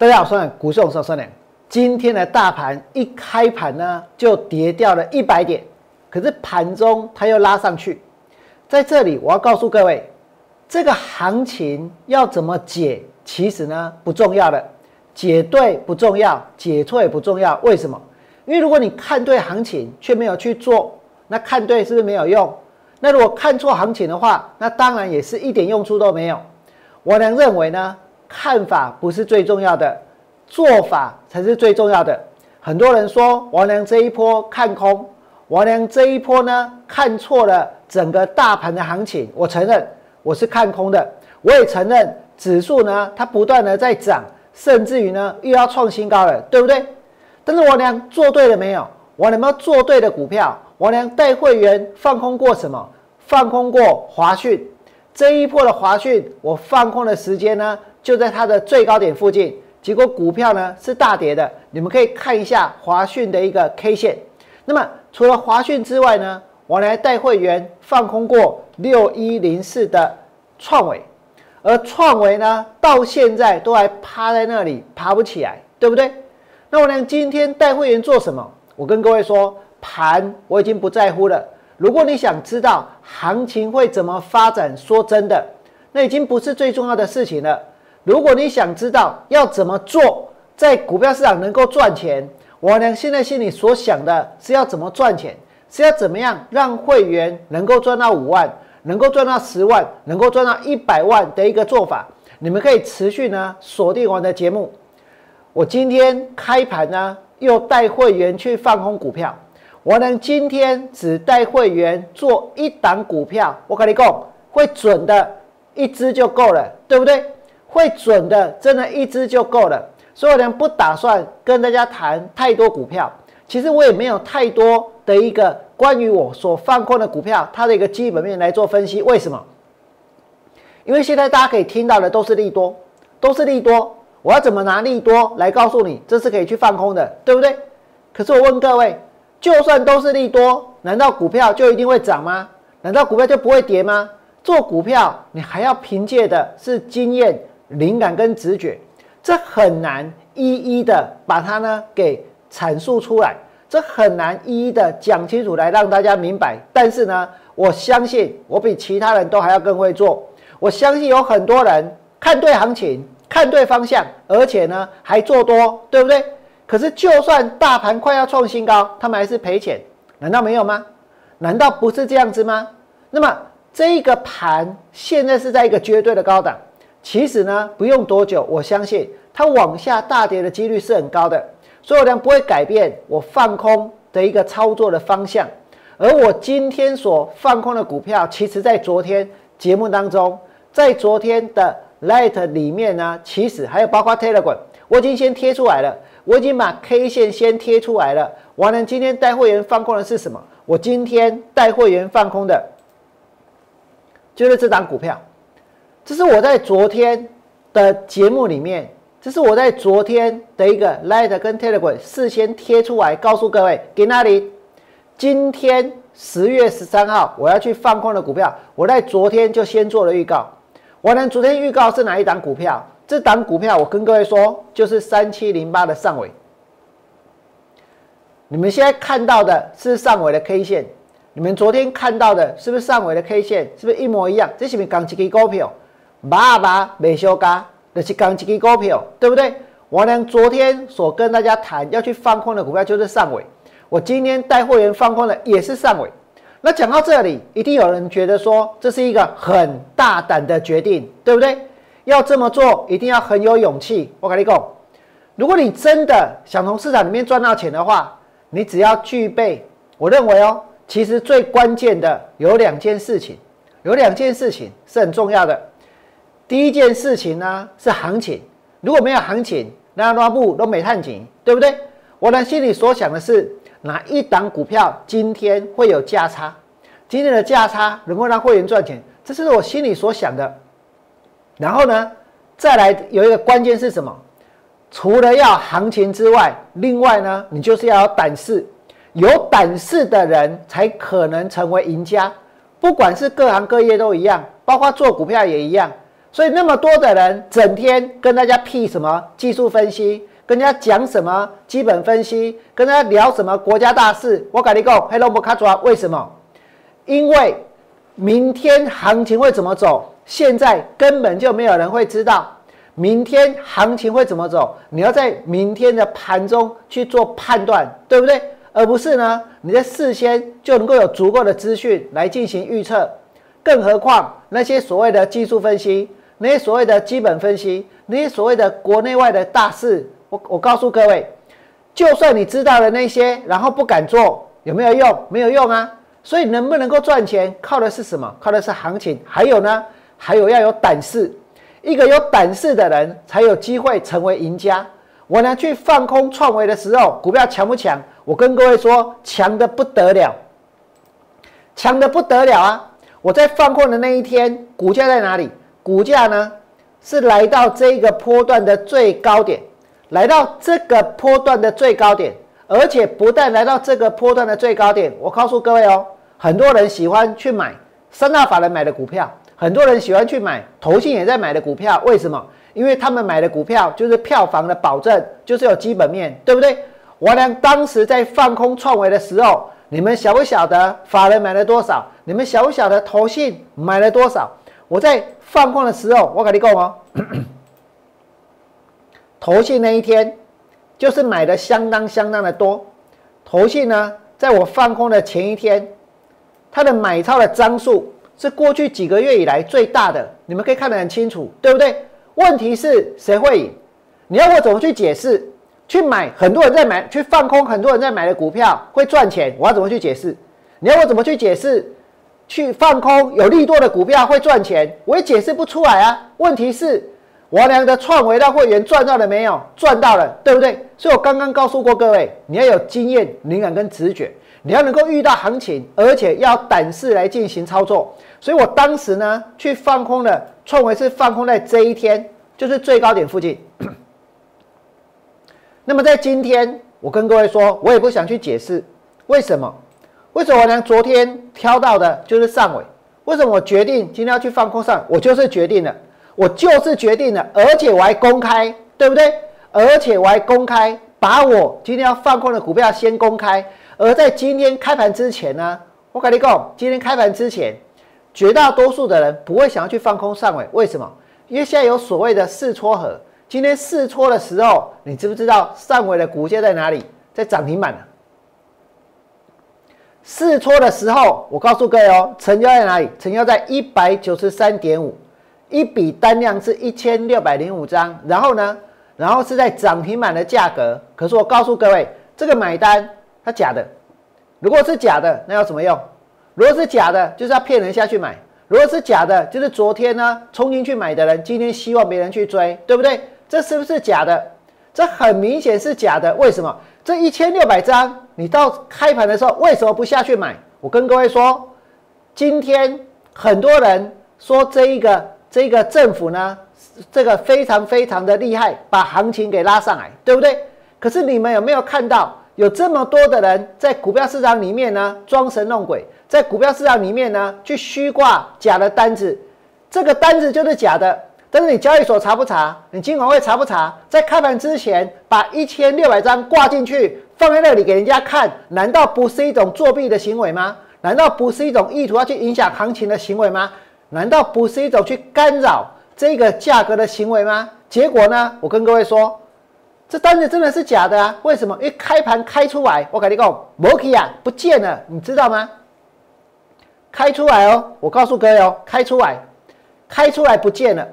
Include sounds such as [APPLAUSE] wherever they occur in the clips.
大家好，我是股市老师良。今天的大盘一开盘呢，就跌掉了一百点，可是盘中它又拉上去。在这里，我要告诉各位，这个行情要怎么解，其实呢不重要的，解对不重要，解错也不重要。为什么？因为如果你看对行情却没有去做，那看对是不是没有用？那如果看错行情的话，那当然也是一点用处都没有。我娘认为呢。看法不是最重要的，做法才是最重要的。很多人说王良这一波看空，王良这一波呢看错了整个大盘的行情。我承认我是看空的，我也承认指数呢它不断的在涨，甚至于呢又要创新高了，对不对？但是王良做对了没有？王良有没有做对的股票？王良带会员放空过什么？放空过华讯这一波的华讯，我放空的时间呢？就在它的最高点附近，结果股票呢是大跌的。你们可以看一下华讯的一个 K 线。那么除了华讯之外呢，我来带会员放空过六一零四的创维，而创维呢到现在都还趴在那里，爬不起来，对不对？那我呢今天带会员做什么？我跟各位说，盘我已经不在乎了。如果你想知道行情会怎么发展，说真的，那已经不是最重要的事情了。如果你想知道要怎么做在股票市场能够赚钱，我呢现在心里所想的是要怎么赚钱，是要怎么样让会员能够赚到五万，能够赚到十万，能够赚到一百万的一个做法。你们可以持续呢锁定我的节目。我今天开盘呢又带会员去放空股票，我呢今天只带会员做一档股票，我跟你讲会准的一只就够了，对不对？会准的，真的一只就够了。所以呢，不打算跟大家谈太多股票。其实我也没有太多的一个关于我所放空的股票，它的一个基本面来做分析。为什么？因为现在大家可以听到的都是利多，都是利多。我要怎么拿利多来告诉你，这是可以去放空的，对不对？可是我问各位，就算都是利多，难道股票就一定会涨吗？难道股票就不会跌吗？做股票，你还要凭借的是经验。灵感跟直觉，这很难一一的把它呢给阐述出来，这很难一一的讲清楚来让大家明白。但是呢，我相信我比其他人都还要更会做。我相信有很多人看对行情，看对方向，而且呢还做多，对不对？可是就算大盘快要创新高，他们还是赔钱，难道没有吗？难道不是这样子吗？那么这个盘现在是在一个绝对的高档。其实呢，不用多久，我相信它往下大跌的几率是很高的，所以我呢不会改变我放空的一个操作的方向。而我今天所放空的股票，其实在昨天节目当中，在昨天的 Light 里面呢，其实还有包括 Telegram，我已经先贴出来了，我已经把 K 线先贴出来了。完了，今天带会员放空的是什么？我今天带会员放空的，就是这张股票。这是我在昨天的节目里面，这是我在昨天的一个 Light 跟 Telegram 事先贴出来，告诉各位，给那里。今天十月十三号我要去放空的股票，我在昨天就先做了预告。我呢，昨天预告是哪一档股票？这档股票我跟各位说，就是三七零八的上尾。你们现在看到的是上尾的 K 线，你们昨天看到的是不是上尾的 K 线？是不是一模一样？这是不是刚起股票？爸爸没休假，就是刚几个股票，对不对？我呢，昨天所跟大家谈要去放空的股票就是上尾，我今天带会员放空的也是上尾。那讲到这里，一定有人觉得说这是一个很大胆的决定，对不对？要这么做，一定要很有勇气。我跟你讲，如果你真的想从市场里面赚到钱的话，你只要具备，我认为哦，其实最关键的有两件事情，有两件事情是很重要的。第一件事情呢是行情，如果没有行情，那拉布都没探景，对不对？我呢心里所想的是哪一档股票今天会有价差，今天的价差能够让会员赚钱，这是我心里所想的。然后呢，再来有一个关键是什么？除了要行情之外，另外呢，你就是要有胆识，有胆识的人才可能成为赢家，不管是各行各业都一样，包括做股票也一样。所以那么多的人整天跟大家屁什么技术分析，跟大家讲什么基本分析，跟大家聊什么国家大事。我跟你讲，Hello，不卡住为什么？因为明天行情会怎么走，现在根本就没有人会知道。明天行情会怎么走？你要在明天的盘中去做判断，对不对？而不是呢，你在事先就能够有足够的资讯来进行预测。更何况那些所谓的技术分析，那些所谓的基本分析，那些所谓的国内外的大事，我我告诉各位，就算你知道了那些，然后不敢做，有没有用？没有用啊！所以能不能够赚钱，靠的是什么？靠的是行情。还有呢，还有要有胆识。一个有胆识的人，才有机会成为赢家。我呢去放空创维的时候，股票强不强？我跟各位说，强的不得了，强的不得了啊！我在放空的那一天，股价在哪里？股价呢是来到这个波段的最高点，来到这个波段的最高点，而且不但来到这个波段的最高点，我告诉各位哦，很多人喜欢去买三大法人买的股票。很多人喜欢去买，投信也在买的股票，为什么？因为他们买的股票就是票房的保证，就是有基本面，对不对？我俩当时在放空创维的时候，你们晓不晓得法人买了多少？你们晓不晓得投信买了多少？我在放空的时候，我跟你讲哦，[COUGHS] 投信那一天就是买的相当相当的多。投信呢，在我放空的前一天，它的买超的张数。是过去几个月以来最大的，你们可以看得很清楚，对不对？问题是谁会赢？你要我怎么去解释？去买很多人在买，去放空很多人在买的股票会赚钱，我要怎么去解释？你要我怎么去解释？去放空有利多的股票会赚钱，我也解释不出来啊。问题是我俩的创维的会员赚到了没有？赚到了，对不对？所以我刚刚告诉过各位，你要有经验、灵感跟直觉，你要能够遇到行情，而且要胆识来进行操作。所以我当时呢，去放空的创维是放空在这一天，就是最高点附近。那么在今天，我跟各位说，我也不想去解释为什么，为什么我呢？昨天挑到的就是上尾，为什么我决定今天要去放空上？我就是决定了，我就是决定了，而且我还公开，对不对？而且我还公开，把我今天要放空的股票先公开。而在今天开盘之前呢，我跟你讲，今天开盘之前。绝大多数的人不会想要去放空上尾，为什么？因为现在有所谓的试撮盒。今天试撮的时候，你知不知道上尾的股价在哪里？在涨停板呢。试错的时候，我告诉各位哦，成交在哪里？成交在一百九十三点五，一笔单量是一千六百零五张。然后呢，然后是在涨停板的价格。可是我告诉各位，这个买单它假的。如果是假的，那有什么用？如果是假的，就是要骗人下去买；如果是假的，就是昨天呢冲进去买的人，今天希望别人去追，对不对？这是不是假的？这很明显是假的。为什么？这一千六百张，你到开盘的时候为什么不下去买？我跟各位说，今天很多人说这一个这一个政府呢，这个非常非常的厉害，把行情给拉上来，对不对？可是你们有没有看到，有这么多的人在股票市场里面呢，装神弄鬼？在股票市场里面呢，去虚挂假的单子，这个单子就是假的。但是你交易所查不查？你金管会查不查？在开盘之前把一千六百张挂进去，放在那里给人家看，难道不是一种作弊的行为吗？难道不是一种意图要去影响行情的行为吗？难道不是一种去干扰这个价格的行为吗？结果呢？我跟各位说，这单子真的是假的啊！为什么？因为开盘开出来，我跟你讲，摩基啊不见了，你知道吗？开出来哦，我告诉各位哦，开出来，开出来不见了。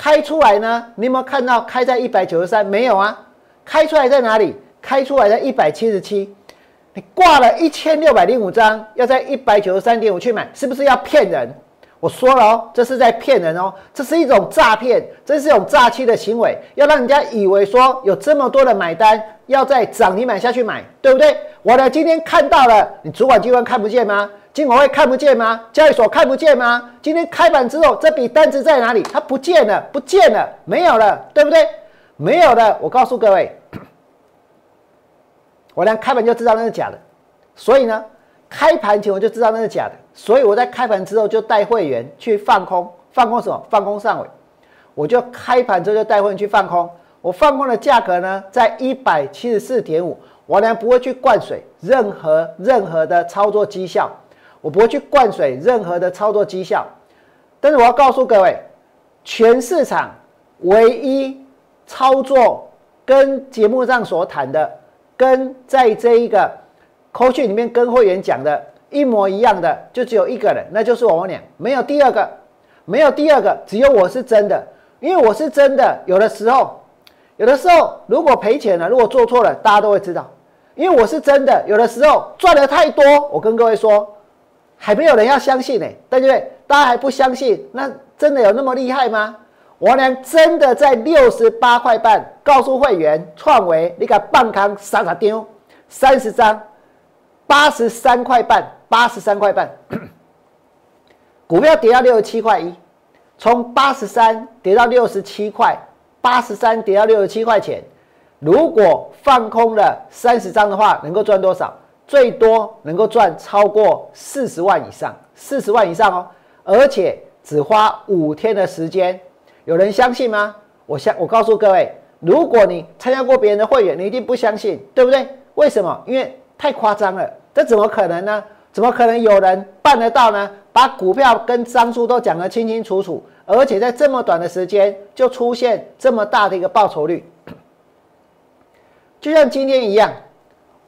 开出来呢？你有没有看到开在一百九十三？没有啊。开出来在哪里？开出来在一百七十七。你挂了一千六百零五张，要在一百九十三点五去买，是不是要骗人？我说了哦，这是在骗人哦，这是一种诈骗，这是一种诈欺的行为，要让人家以为说有这么多的买单，要在涨停板下去买，对不对？我呢今天看到了，你主管机关看不见吗？金管会看不见吗？交易所看不见吗？今天开板之后，这笔单子在哪里？它不见了，不见了，没有了，对不对？没有了。我告诉各位，[CLEARS THROAT] 我连开盘就知道那是假的，所以呢，开盘前我就知道那是假的，所以我在开盘之后就带会员去放空，放空什么？放空上尾。我就开盘之后就带会员去放空。我放空的价格呢，在一百七十四点五。我呢不会去灌水任何任何的操作绩效，我不会去灌水任何的操作绩效。但是我要告诉各位，全市场唯一操作跟节目上所谈的，跟在这一个口讯里面跟会员讲的一模一样的，就只有一个人，那就是我俩，没有第二个，没有第二个，只有我是真的，因为我是真的。有的时候，有的时候如果赔钱了，如果做错了，大家都会知道。因为我是真的，有的时候赚的太多，我跟各位说，还没有人要相信呢，对不对？大家还不相信，那真的有那么厉害吗？我娘真的在六十八块半告诉会员创维，你敢半康傻傻丢三十张，八十三块半，八十三块半，股票跌到六十七块一，从八十三跌到六十七块，八十三跌到六十七块钱。如果放空了三十张的话，能够赚多少？最多能够赚超过四十万以上，四十万以上哦！而且只花五天的时间，有人相信吗？我相我告诉各位，如果你参加过别人的会员，你一定不相信，对不对？为什么？因为太夸张了，这怎么可能呢？怎么可能有人办得到呢？把股票跟张数都讲得清清楚楚，而且在这么短的时间就出现这么大的一个报酬率。就像今天一样，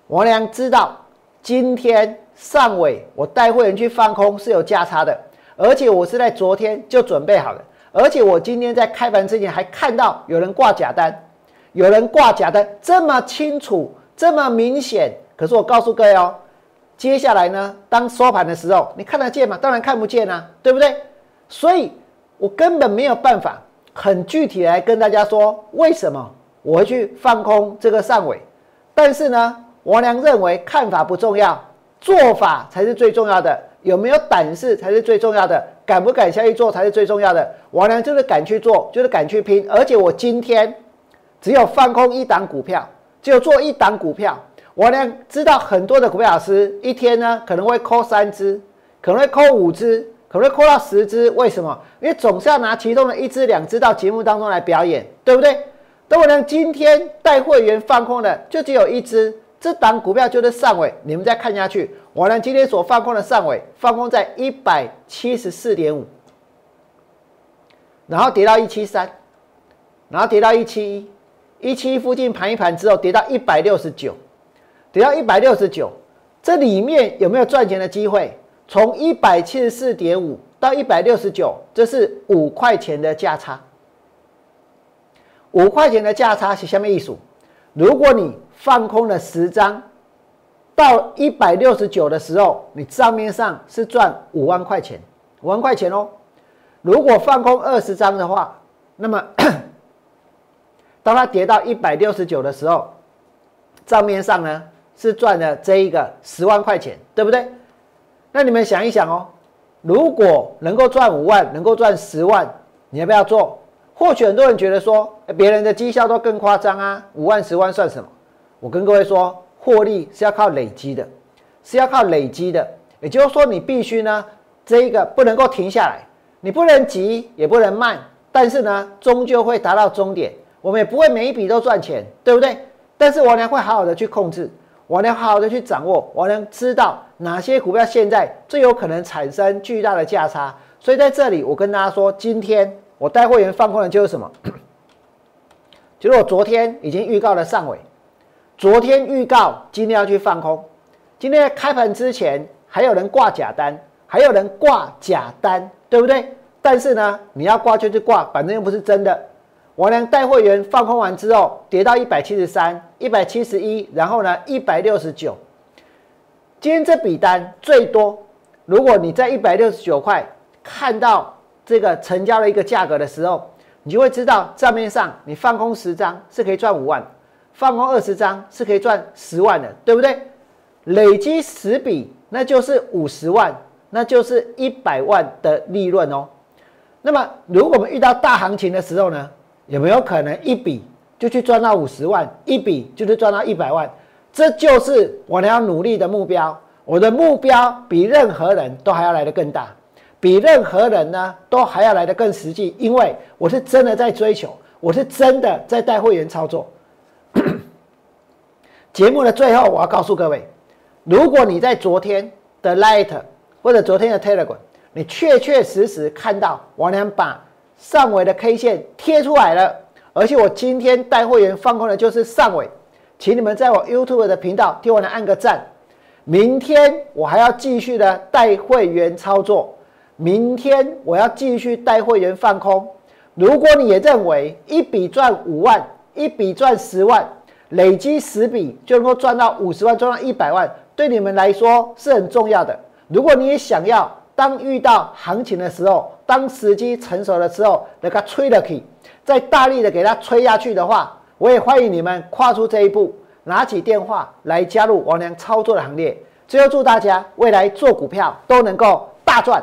我俩知道今天上尾我带会员去放空是有价差的，而且我是在昨天就准备好了，而且我今天在开盘之前还看到有人挂假单，有人挂假单这么清楚这么明显，可是我告诉各位哦，接下来呢，当收盘的时候，你看得见吗？当然看不见啊，对不对？所以我根本没有办法很具体来跟大家说为什么。我会去放空这个上尾，但是呢，王良认为看法不重要，做法才是最重要的。有没有胆识才是最重要的，敢不敢下去做才是最重要的。王良就是敢去做，就是敢去拼。而且我今天只有放空一档股票，只有做一档股票。王良知道很多的股票老师一天呢可能会扣三只，可能会扣五只，可能会扣到十只。为什么？因为总是要拿其中的一只、两只到节目当中来表演，对不对？那我呢？今天带会员放空的就只有一只，这档股票就是上尾。你们再看下去，我呢今天所放空的上尾放空在一百七十四点五，然后跌到一七三，然后跌到一七一，一七一附近盘一盘之后跌到一百六十九，跌到一百六十九，这里面有没有赚钱的机会？从一百七十四点五到一百六十九，这是五块钱的价差。五块钱的价差是下面一数，如果你放空了十张，到一百六十九的时候，你账面上是赚五万块钱，五万块钱哦。如果放空二十张的话，那么 [CLEARS THROAT] 当它跌到一百六十九的时候，账面上呢是赚了这一个十万块钱，对不对？那你们想一想哦，如果能够赚五万，能够赚十万，你要不要做？或许很多人觉得说，别人的绩效都更夸张啊，五万、十万算什么？我跟各位说，获利是要靠累积的，是要靠累积的。也就是说，你必须呢，这一个不能够停下来，你不能急，也不能慢，但是呢，终究会达到终点。我们也不会每一笔都赚钱，对不对？但是我呢，会好好的去控制，我呢，好好的去掌握，我能知道哪些股票现在最有可能产生巨大的价差。所以在这里，我跟大家说，今天。我带会员放空的就是什么？[COUGHS] 就是我昨天已经预告了上尾，昨天预告今天要去放空。今天开盘之前还有人挂假单，还有人挂假单，对不对？但是呢，你要挂就去挂，反正又不是真的。我呢带会员放空完之后，跌到一百七十三、一百七十一，然后呢一百六十九。今天这笔单最多，如果你在一百六十九块看到。这个成交的一个价格的时候，你就会知道账面上你放空十张是可以赚五万，放空二十张是可以赚十万的，对不对？累积十笔，那就是五十万，那就是一百万的利润哦。那么，如果我们遇到大行情的时候呢，有没有可能一笔就去赚到五十万，一笔就是赚到一百万？这就是我要努力的目标。我的目标比任何人都还要来的更大。比任何人呢都还要来得更实际，因为我是真的在追求，我是真的在带会员操作。[COUGHS] 节目的最后，我要告诉各位，如果你在昨天的 Light 或者昨天的 Telegram，你确确实实看到王良把上尾的 K 线贴出来了，而且我今天带会员放空的就是上尾，请你们在我 YouTube 的频道替我来按个赞。明天我还要继续的带会员操作，明天我要继续带会员放空。如果你也认为一笔赚五万，一笔赚十万。累积十笔就能够赚到五十万，赚到一百万，对你们来说是很重要的。如果你也想要，当遇到行情的时候，当时机成熟的时候，那个吹的起，再大力的给它吹下去的话，我也欢迎你们跨出这一步，拿起电话来加入王良操作的行列。最后祝大家未来做股票都能够大赚，